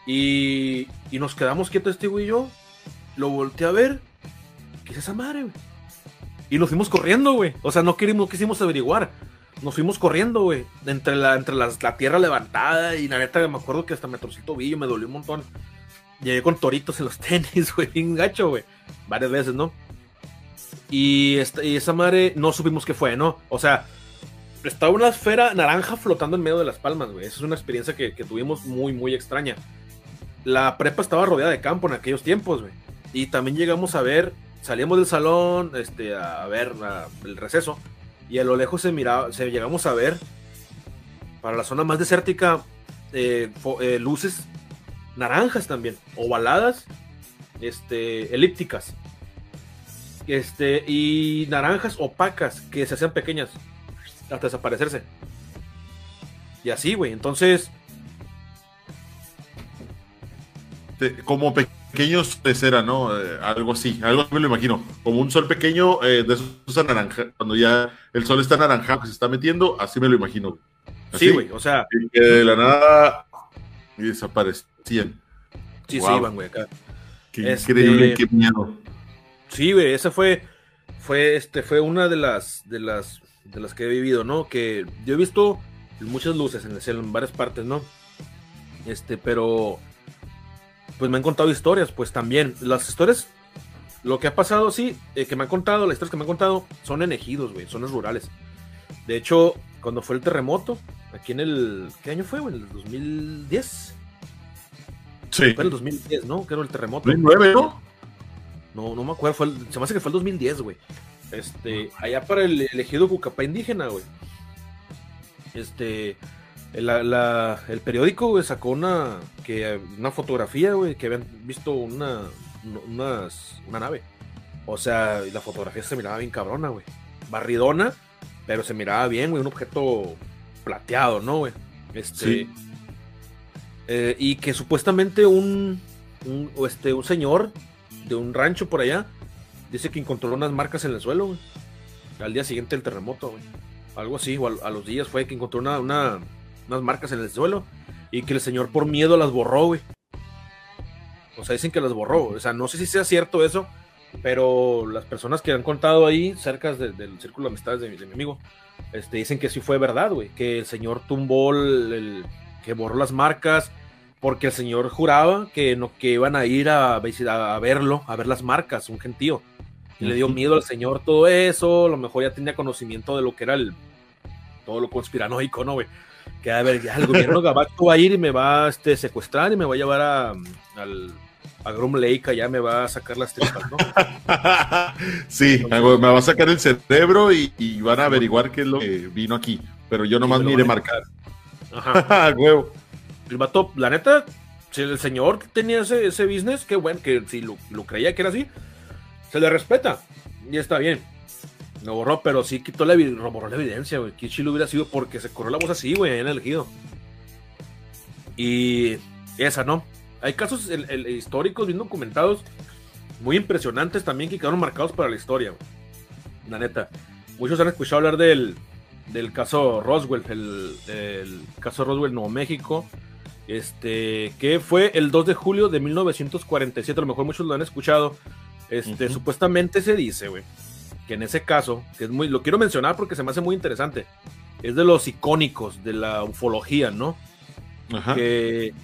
Y, y nos quedamos quietos este güey y yo. Lo volteé a ver. ¿Qué es esa madre, güey? Y nos fuimos corriendo, güey. O sea, no, queríamos, no quisimos averiguar nos fuimos corriendo, güey. Entre la, tierra levantada y la neta me acuerdo que hasta me torcí tobillo, me dolió un montón. Llegué con toritos en los tenis, güey, bien gacho, güey. Varias veces, ¿no? Y, esa madre no supimos qué fue, ¿no? O sea, estaba una esfera naranja flotando en medio de las palmas, güey. Esa es una experiencia que, tuvimos muy, muy extraña. La prepa estaba rodeada de campo en aquellos tiempos, güey. Y también llegamos a ver, salíamos del salón, este, a ver el receso y a lo lejos se miraba, se llegamos a ver para la zona más desértica eh, eh, luces naranjas también, ovaladas, este, elípticas, este, y naranjas opacas que se hacían pequeñas hasta desaparecerse. Y así, güey. Entonces. Como pequeños de cera, ¿no? Eh, algo así, algo me lo imagino. Como un sol pequeño eh, de esos anaranjados. Cuando ya el sol está anaranjado que se está metiendo, así me lo imagino. Sí, güey, o sea. que de la nada y desaparecían. Sí, sí, iban, güey, acá. Qué este, increíble, qué miedo. Sí, güey, esa fue, fue, este, fue una de las, de las, de las que he vivido, ¿no? Que yo he visto muchas luces en el cielo, en varias partes, ¿no? Este, pero, pues me han contado historias, pues también. Las historias, lo que ha pasado, sí, eh, que me han contado, las historias que me han contado, son en ejidos, güey, zonas rurales. De hecho, cuando fue el terremoto, aquí en el, ¿qué año fue, güey? ¿En el 2010? Sí. Fue el 2010, ¿no? Que era el terremoto. 2009, ¿no? No, no me acuerdo, fue se me hace que fue el 2010, güey. Este, allá para el, el ejido Cucapá indígena, güey este, el periódico, sacó una, que, una fotografía, güey, que habían visto una, una, una nave. O sea, la fotografía se miraba bien cabrona, güey. Barridona, pero se miraba bien, güey, un objeto plateado, ¿no, güey? Este. Eh, y que supuestamente un, un, este, un señor de un rancho por allá dice que encontró unas marcas en el suelo, güey. Al día siguiente del terremoto, güey algo así, o a, los días fue que encontró una, unas marcas en el suelo y que el señor por miedo las borró, güey. O sea, dicen que las borró. O sea, no sé si sea cierto eso, pero las personas que han contado ahí, cerca del círculo de amistades de, mi amigo, este, dicen que sí fue verdad, güey. Que el señor tumbó el, que borró las marcas, porque el señor juraba que no que iban a ir a, a verlo, a ver las marcas, un gentío le dio miedo al señor todo eso, a lo mejor ya tenía conocimiento de lo que era el todo lo conspiranoico, ¿no, güey? Que a ver, ya el gobierno gabacho va a ir y me va a este, secuestrar y me va a llevar a, al, a Grum Lake, ya me va a sacar las tripas, ¿no? sí, me va a sacar el cerebro y, van a averiguar qué es lo que vino aquí, pero yo nomás mire marcar. Ajá. Huevo. El vato, la neta, si el señor tenía ese, ese business, qué bueno, que si lo, lo creía que era así, se le respeta y está bien. No borró, pero sí quitó la, borró la evidencia, güey. Que lo hubiera sido porque se corrió la voz así, güey, en el elegido. Y esa, ¿no? Hay casos históricos bien documentados, muy impresionantes también que quedaron marcados para la historia, güey. La neta. Muchos han escuchado hablar del, del caso Roswell, el, el, caso Roswell Nuevo México, este, que fue el 2 de julio de 1947. A lo mejor muchos lo han escuchado. Este, supuestamente se dice, güey, que en ese caso, que es muy, lo quiero mencionar porque se me hace muy interesante, es de los icónicos de la ufología, ¿no? Ajá. Que,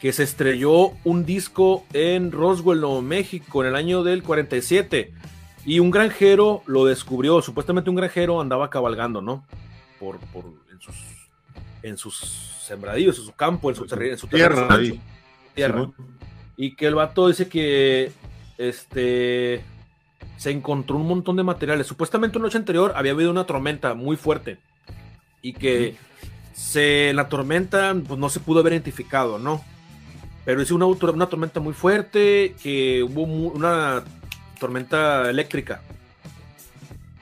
que se estrelló un disco en Roswell, Nuevo México, en el año del 47. Y un granjero lo descubrió. Supuestamente un granjero andaba cabalgando, ¿no? Por, por en sus en sus sembradíos, en su campo, en su, en su tierra. tierra. y que el vato dice que este se encontró un montón de materiales. Supuestamente una noche anterior había habido una tormenta muy fuerte y que se, la tormenta pues, no se pudo haber identificado, ¿no? Pero es una, una tormenta muy fuerte, que hubo una tormenta eléctrica.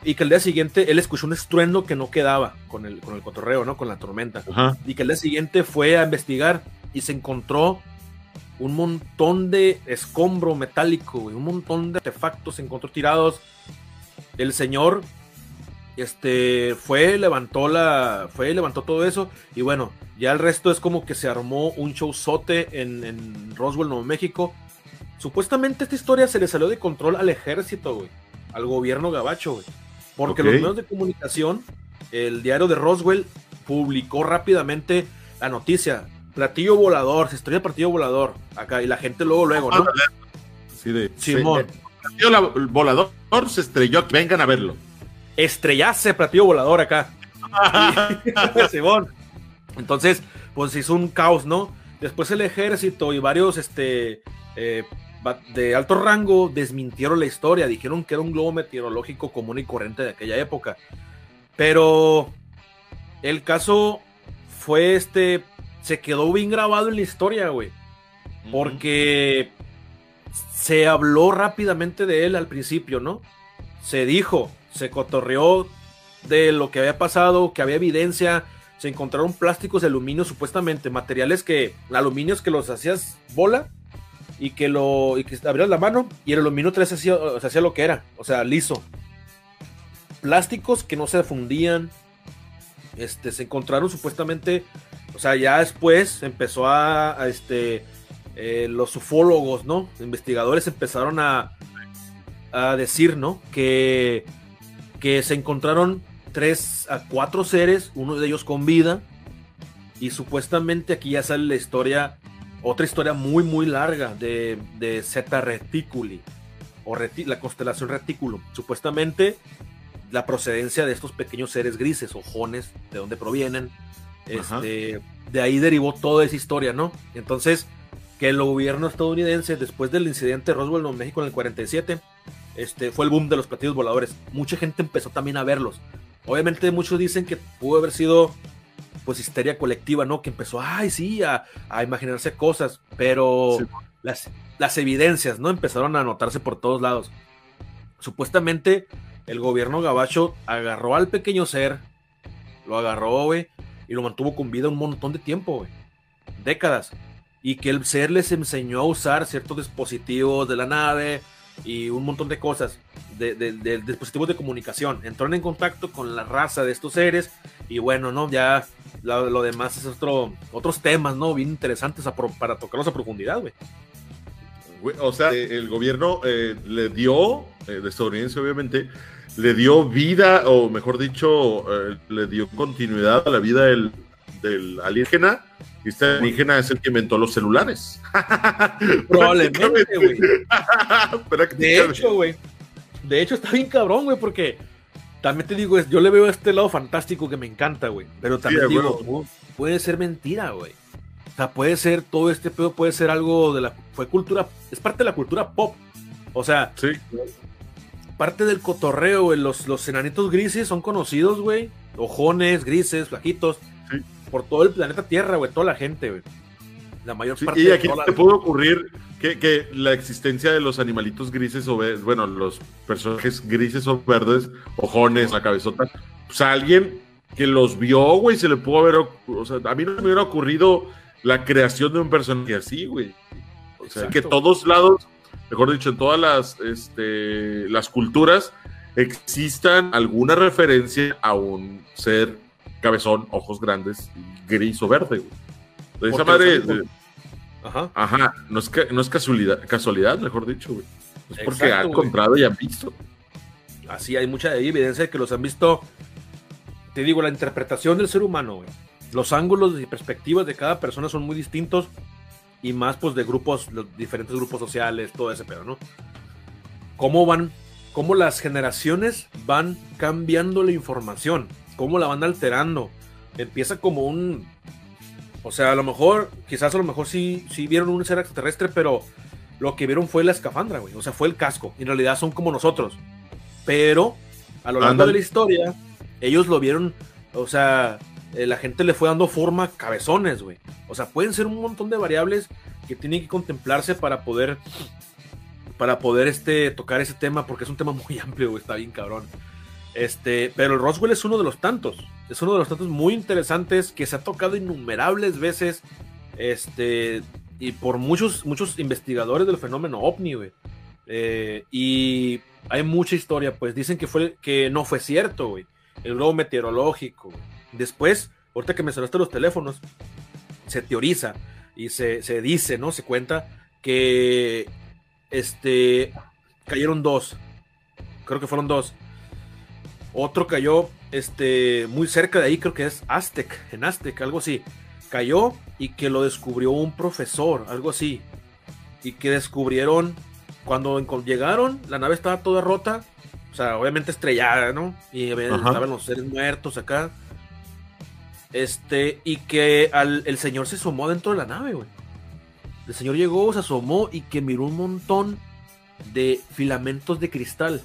Y que el día siguiente él escuchó un estruendo que no quedaba con el, con el cotorreo, ¿no? Con la tormenta. Y que el día siguiente fue a investigar y se encontró un montón de escombro metálico, un montón de artefactos se encontró tirados. El señor este fue, levantó la, fue, levantó todo eso y bueno, ya el resto es como que se armó un showzote en, en Roswell, Nuevo México. Supuestamente esta historia se le salió de control al ejército, güey, al gobierno gabacho, güey, porque los medios de comunicación, el diario de Roswell publicó rápidamente la noticia platillo volador, se estrella platillo volador acá y la gente luego, luego, ¿no? Sí, de, Simón. platillo volador se estrelló, vengan a verlo. Estrellase platillo volador acá. Simón. Entonces, pues hizo un caos, ¿no? Después el ejército y varios, este, eh, de alto rango desmintieron la historia, dijeron que era un globo meteorológico común y corriente de aquella época. Pero el caso fue este se quedó bien grabado en la historia, güey. porque se habló rápidamente de él al principio, ¿no? Se dijo, se cotorreó de lo que había pasado, que había evidencia, se encontraron plásticos de aluminio supuestamente, materiales que, aluminios que los hacías bola y que lo y que abrías la mano y el aluminio se hacía, se hacía lo que era, o sea, liso. Plásticos que no se fundían, este, se encontraron supuestamente, o sea, ya después empezó a, este, eh, los ufólogos, ¿no? Investigadores empezaron a, a decir, ¿no? Que, que se encontraron tres a cuatro seres, uno de ellos con vida, y supuestamente aquí ya sale la historia, otra historia muy, muy larga de, de Zeta Reticuli, o la constelación Retículo. Supuestamente la procedencia de estos pequeños seres grises, ojones, de dónde provienen. Este, de ahí derivó toda esa historia, ¿no? Entonces, que el gobierno estadounidense, después del incidente de Roswell en México en el 47, este, fue el boom de los platillos voladores. Mucha gente empezó también a verlos. Obviamente muchos dicen que pudo haber sido pues histeria colectiva, ¿no? Que empezó, ay, sí, a, imaginarse cosas, pero las, las evidencias, ¿no? Empezaron a notarse por todos lados. Supuestamente el gobierno gabacho agarró al pequeño ser, lo agarró, güey, y lo mantuvo con vida un montón de tiempo. Décadas. Y que el ser les enseñó a usar ciertos dispositivos de la nave y un montón de cosas, de, dispositivos de comunicación. Entraron en contacto con la raza de estos seres y bueno, ¿no? Ya lo, demás es otro, otros temas, ¿no? Bien interesantes para tocarlos a profundidad, güey. O sea, el gobierno eh, le dio, eh, de estadounidense obviamente, le dio vida, o mejor dicho, eh, le dio continuidad a la vida del, del alienígena. Y este alienígena es el que inventó los celulares. Probablemente, güey. de hecho, güey. De hecho, está bien cabrón, güey, porque también te digo, yo le veo este lado fantástico que me encanta, güey. Pero también digo, puede ser mentira, güey. O sea, puede ser, todo este pedo puede ser algo de la. Fue cultura. Es parte de la cultura pop. O sea, sí parte del cotorreo, güey. Los, los enanitos grises son conocidos, güey. Ojones, grises, flaquitos. Por todo el planeta Tierra, güey. Toda la gente, güey. La mayor parte Y aquí te puede ocurrir que, que, la existencia de los animalitos grises o bueno, los personajes grises o verdes, ojones, la cabezota, pues alguien que los vio, güey, se le pudo haber. O sea, a mí no me hubiera ocurrido la creación de un personaje así, güey. O sea, que todos lados mejor dicho, en todas las, este, las culturas existan alguna referencia a un ser cabezón, ojos grandes, gris o verde. Güey. esa madre... ajá. ajá, no es, no es casualidad, casualidad, mejor dicho, güey. Es porque han encontrado y han visto. Así hay mucha evidencia de que los han visto. Te digo, la interpretación del ser humano, güey. Los ángulos y perspectivas de cada persona son muy distintos y más pues de grupos, los diferentes grupos sociales, todo ese pedo, ¿no? ¿Cómo van, cómo las generaciones van cambiando la información? ¿Cómo la van alterando? Empieza como un, o sea, a lo mejor, quizás a lo mejor sí, sí vieron un ser extraterrestre, pero lo que vieron fue la escafandra, güey. O sea, fue el casco. En realidad son como nosotros. Pero a lo largo de la historia, ellos lo vieron, o sea, eh, la gente le fue dando forma cabezones, güey. O sea, pueden ser un montón de variables que tienen que contemplarse para poder para poder este, tocar ese tema, porque es un tema muy amplio, güey, está bien cabrón. Este, pero el Roswell es uno de los tantos, es uno de los tantos muy interesantes que se ha tocado innumerables veces, este, y por muchos, muchos investigadores del fenómeno ovni, güey. Eh, y hay mucha historia, pues dicen que fue que no fue cierto, güey. El globo meteorológico, güey Después, ahorita que mencionaste los teléfonos, se teoriza y se, dice, ¿no? Se cuenta que este cayeron dos. Creo que fueron dos. Otro cayó este, muy cerca de ahí, creo que es Aztec, en Aztec, algo así. Cayó y que lo descubrió un profesor, algo así. Y que descubrieron, cuando llegaron, la nave estaba toda rota, o sea, obviamente estrellada, ¿no? Y estaban los seres muertos acá. Este, y que el señor se asomó dentro de la nave, güey. El señor llegó, se asomó y que miró un montón de filamentos de cristal.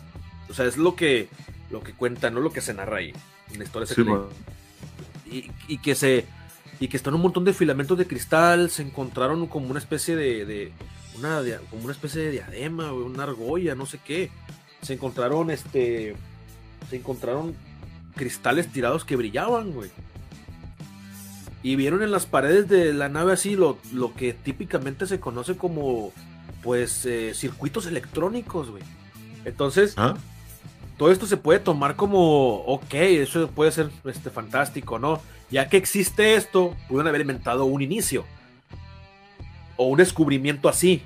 O sea, es lo que, lo que cuenta, no lo que se narra ahí. En la historia y, y, que se y que están un montón de filamentos de cristal, se encontraron como una especie de, una como una especie de diadema, una argolla, no sé qué. Se encontraron este se encontraron cristales tirados que brillaban, güey. Y vieron en las paredes de la nave así lo, lo que típicamente se conoce como pues eh, circuitos electrónicos, güey. Entonces, ¿Ah? todo esto se puede tomar como, ok, eso puede ser este, fantástico, ¿no? Ya que existe esto, pudieron haber inventado un inicio. O un descubrimiento así.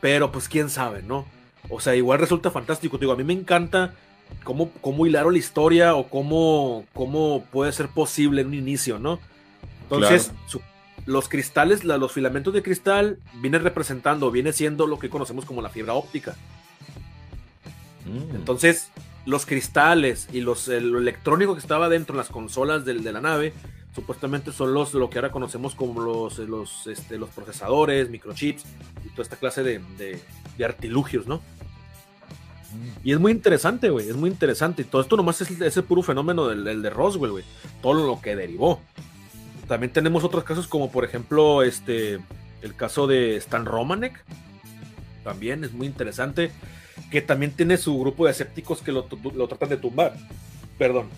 Pero pues quién sabe, ¿no? O sea, igual resulta fantástico. Digo, a mí me encanta cómo, cómo hilaron la historia o cómo, cómo puede ser posible en un inicio, ¿no? Entonces, los cristales, los filamentos de cristal vienen representando, viene siendo lo que conocemos como la fibra óptica. Mm. Entonces, los cristales y los, lo electrónico que estaba dentro de las consolas de, la nave, supuestamente son los lo que ahora conocemos como los, los, este, los procesadores, microchips y toda esta clase de, de, artilugios, ¿no? Mm. Y es muy interesante, güey, es muy interesante. Y todo esto nomás es ese puro fenómeno del, de Roswell, güey. Todo lo que derivó. También tenemos otros casos como por ejemplo este el caso de Stan Romanek. También es muy interesante. Que también tiene su grupo de escépticos que lo, tratan de tumbar. Perdón.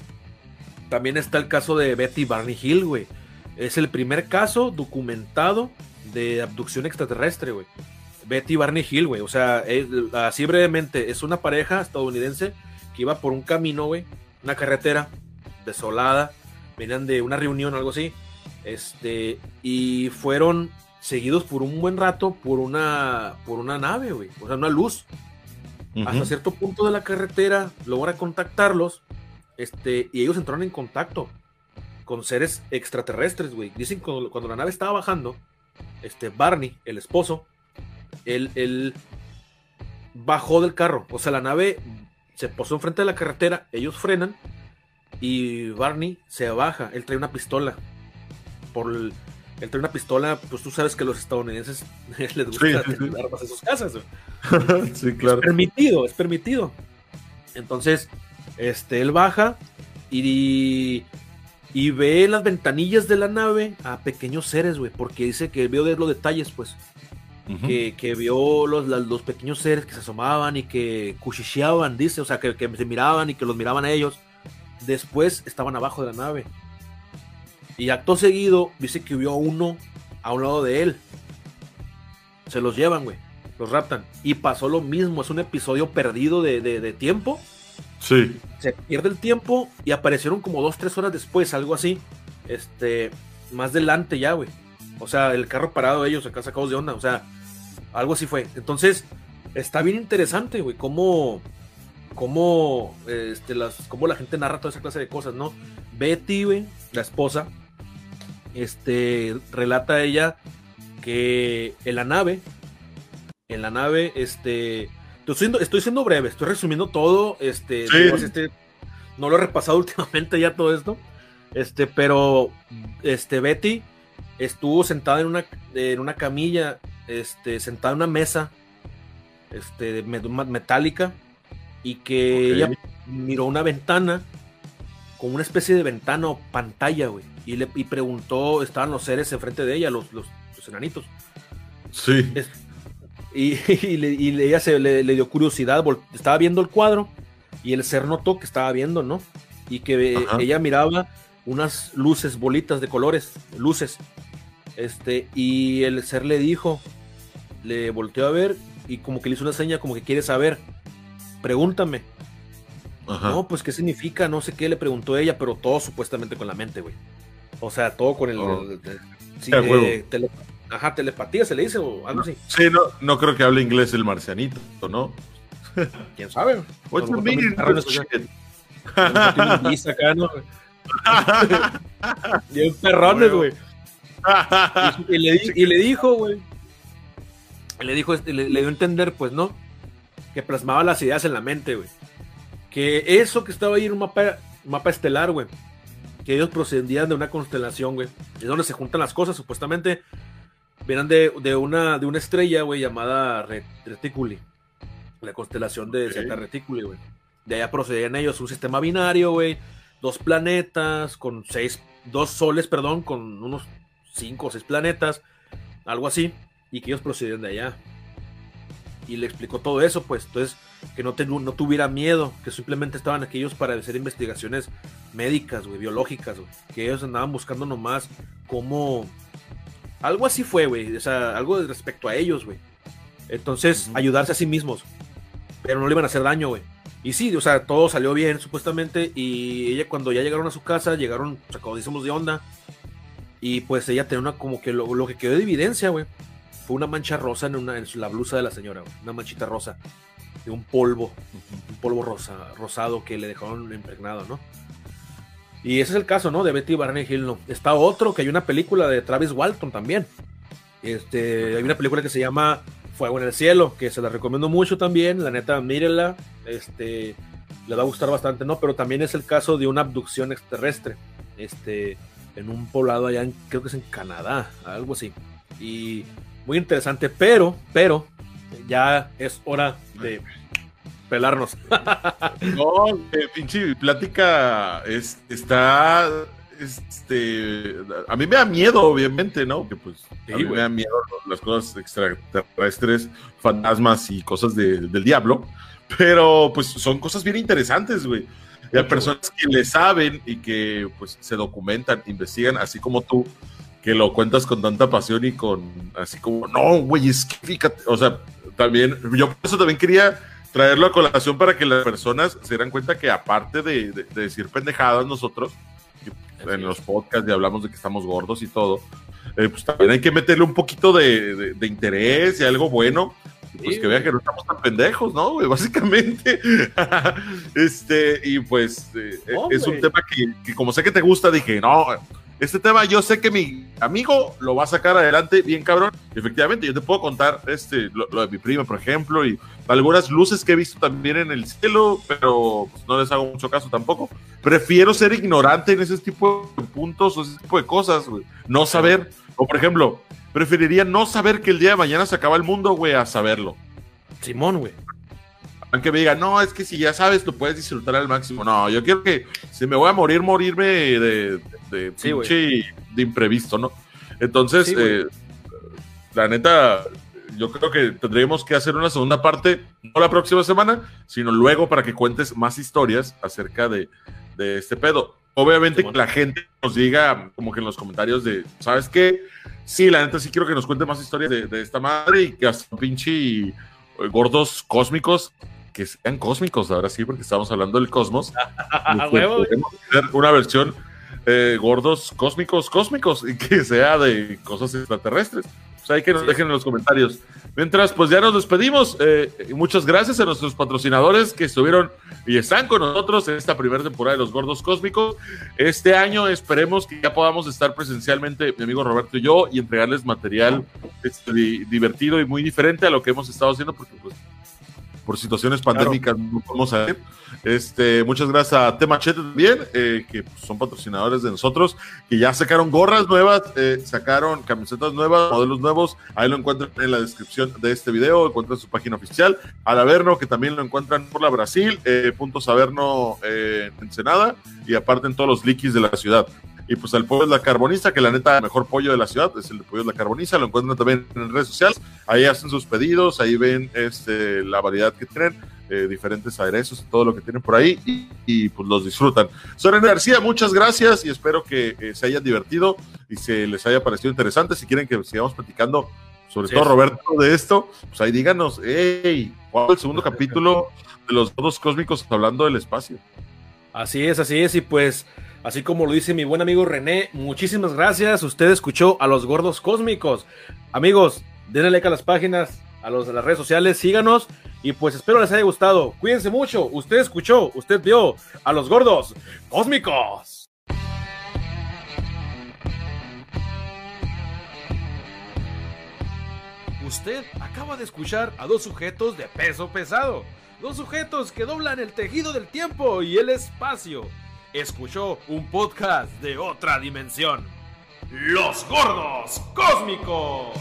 También está el caso de Betty Barney Hill, güey. Es el primer caso documentado de abducción extraterrestre, güey. Betty Barney Hill, güey. O sea, así brevemente, es una pareja estadounidense que iba por un camino, güey. Una carretera desolada. Venían de una reunión o algo así. Este, y fueron seguidos por un buen rato por una, por una nave, güey, o sea, una luz. Hasta cierto punto de la carretera logra contactarlos, este, y ellos entraron en contacto con seres extraterrestres, güey. Dicen que cuando, cuando, la nave estaba bajando, este, Barney, el esposo, él, él bajó del carro, o sea, la nave se posó enfrente de la carretera, ellos frenan, y Barney se baja, él trae una pistola por el, entre una pistola, pues tú sabes que a los estadounidenses les gusta tener armas en sus casas. sí, claro. Es permitido, es permitido. Entonces, este, él baja y, y ve las ventanillas de la nave a pequeños seres, güey, porque dice que vio de los detalles, pues. que, que, vio los, los, pequeños seres que se asomaban y que cuchicheaban, dice, o sea, que, que se miraban y que los miraban a ellos. Después estaban abajo de la nave y acto seguido dice que vio a uno a un lado de él. Se los llevan, güey. Los raptan. Y pasó lo mismo. Es un episodio perdido de, tiempo. Sí. Se pierde el tiempo y aparecieron como dos, tres horas después, algo así. Este, más delante ya, güey. O sea, el carro parado de ellos acá sacados de onda. O sea, algo así fue. Entonces, está bien interesante, güey, cómo, cómo, este, las, cómo la gente narra toda esa clase de cosas, ¿no? Betty, güey, la esposa, este, relata ella que en la nave, en la nave, este, estoy siendo, estoy siendo breve, estoy resumiendo todo, este, este, no lo he repasado últimamente ya todo esto, este, pero, este, Betty estuvo sentada en una, en una camilla, este, sentada en una mesa, este, metálica, y que ella miró una ventana, con una especie de ventana o pantalla, güey y le y preguntó, estaban los seres enfrente de ella, los, los, enanitos. Sí. y, y, ella se le, dio curiosidad, estaba viendo el cuadro y el ser notó que estaba viendo, ¿no? Y que ella miraba unas luces, bolitas de colores, luces. Este, y el ser le dijo, le volteó a ver y como que le hizo una seña, como que quiere saber, pregúntame. No, pues qué significa, no sé qué, le preguntó ella, pero todo supuestamente con la mente, güey. O sea, todo con el. Oh. Eh, ajá, telepatía se le dice o algo así. Sí, no, no creo que hable inglés el marcianito, ¿no? ¿Quién sabe? What's the y un perrones, güey. y, le, y le dijo, güey. Le dijo, le, le dio a entender, pues, ¿no? Que plasmaba las ideas en la mente, güey. Que eso que estaba ahí en un mapa, mapa estelar, güey que ellos procedían de una constelación, güey. Es donde se juntan las cosas, supuestamente. Vienen de, una, de una estrella, güey, llamada Reticuli. La constelación de Santa Reticuli, güey. De allá procedían ellos un sistema binario, güey. dos planetas, con seis, dos soles, perdón, con unos cinco o seis planetas, algo así, y que ellos procedían de allá. Y le explicó todo eso, pues, entonces, que no, no tuviera miedo, que simplemente estaban aquellos para hacer investigaciones médicas, güey, biológicas, güey, que ellos andaban buscando nomás cómo... Algo así fue, güey, o sea, algo respecto a ellos, güey. Entonces, ayudarse a sí mismos, pero no le iban a hacer daño, güey. Y sí, o sea, todo salió bien, supuestamente. Y ella, cuando ya llegaron a su casa, llegaron, decimos, de onda. Y pues ella tenía una, como que lo, que quedó de evidencia, güey. Fue una mancha rosa en, una, en la blusa de la señora, Una manchita rosa. De un polvo. Un polvo rosa, rosado que le dejaron impregnado, ¿no? Y ese es el caso, ¿no? De Betty Barney Hill, ¿no? Está otro, que hay una película de Travis Walton también. Este, hay una película que se llama Fuego en el Cielo, que se la recomiendo mucho también, la neta, mírenla, este, le va a gustar bastante, ¿no? Pero también es el caso de una abducción extraterrestre, este, en un poblado allá, en, creo que es en Canadá, algo así. Y muy interesante, pero, pero, ya es hora de pelarnos. no, eh, pinche plática es, está este, a mí me da miedo, obviamente, ¿no? Que pues a mí me da miedo las cosas extraterrestres, fantasmas y cosas del diablo, pero pues son cosas bien interesantes, güey. Y hay personas que le saben y que pues se documentan, investigan, así como tú, que lo cuentas con tanta pasión y con así como, no, güey, es que fíjate, o sea, también, yo por eso también quería traerlo a colación para que las personas se dieran cuenta que aparte de decir pendejadas nosotros, en los podcasts y hablamos de que estamos gordos y todo, eh, pues también hay que meterle un poquito de, interés y algo bueno. Pues que vean que no estamos tan pendejos, ¿no? Básicamente. este, y pues eh, es un tema que, que, como sé que te gusta, dije, no, este tema yo sé que mi amigo lo va a sacar adelante bien cabrón. Efectivamente, yo te puedo contar este, lo, de mi prima, por ejemplo, y algunas luces que he visto también en el cielo, pero pues, no les hago mucho caso tampoco. Prefiero ser ignorante en ese tipo de puntos o ese tipo de cosas, güey. No saber, o por ejemplo, preferiría no saber que el día de mañana se acaba el mundo, güey, a saberlo. Simón, güey aunque me digan, no, es que si ya sabes, lo puedes disfrutar al máximo. No, yo quiero que si me voy a morir, morirme de, de, de imprevisto, ¿no? Entonces, eh, la neta, yo creo que tendríamos que hacer una segunda parte, no la próxima semana, sino luego para que cuentes más historias acerca de, de este pedo. Obviamente que la gente nos diga, como que en los comentarios de, ¿sabes qué? Sí, la neta sí quiero que nos cuente más historias de, de esta madre y que hasta pinche gordos cósmicos que sean cósmicos, ahora sí, porque estamos hablando del cosmos. una versión eh, gordos cósmicos, cósmicos, y que sea de cosas extraterrestres. O sea, hay que nos dejen en los comentarios. Mientras, pues ya nos despedimos. Eh, muchas gracias a nuestros patrocinadores que estuvieron y están con nosotros en esta primera temporada de Los Gordos Cósmicos. Este año esperemos que ya podamos estar presencialmente, mi amigo Roberto y yo, y entregarles material este, divertido y muy diferente a lo que hemos estado haciendo, porque pues por situaciones pandémicas no podemos hacer. Este, muchas gracias a Temachete también, eh, que son patrocinadores de nosotros, que ya sacaron gorras nuevas, eh, sacaron camisetas nuevas, modelos nuevos. Ahí lo encuentran en la descripción de este video, encuentran su página oficial. Al Averno, que también lo encuentran por la Brasil, eh, punto Saberno en Ensenada, y aparte en todos los liquis de la ciudad. Y pues el pollo es la carboniza, que la neta, el mejor pollo de la ciudad es el de pollo de la carboniza. Lo encuentran también en redes sociales. Ahí hacen sus pedidos, ahí ven este, la variedad que tienen, eh, diferentes aderezos todo lo que tienen por ahí. Y, pues los disfrutan. Soren García, muchas gracias y espero que eh, se hayan divertido y se les haya parecido interesante. Si quieren que sigamos platicando, sobre todo Roberto, de esto, pues ahí díganos, hey, ¿cuál es el segundo capítulo de los dos cósmicos hablando del espacio? Así es, así es, y pues Así como lo dice mi buen amigo René, muchísimas gracias. Usted escuchó a los gordos cósmicos. Amigos, denle like a las páginas, a los de las redes sociales, síganos y pues espero les haya gustado. Cuídense mucho. Usted escuchó, usted vio a los gordos cósmicos. Usted acaba de escuchar a dos sujetos de peso pesado. Dos sujetos que doblan el tejido del tiempo y el espacio escuchó un podcast de otra dimensión. Los gordos cósmicos.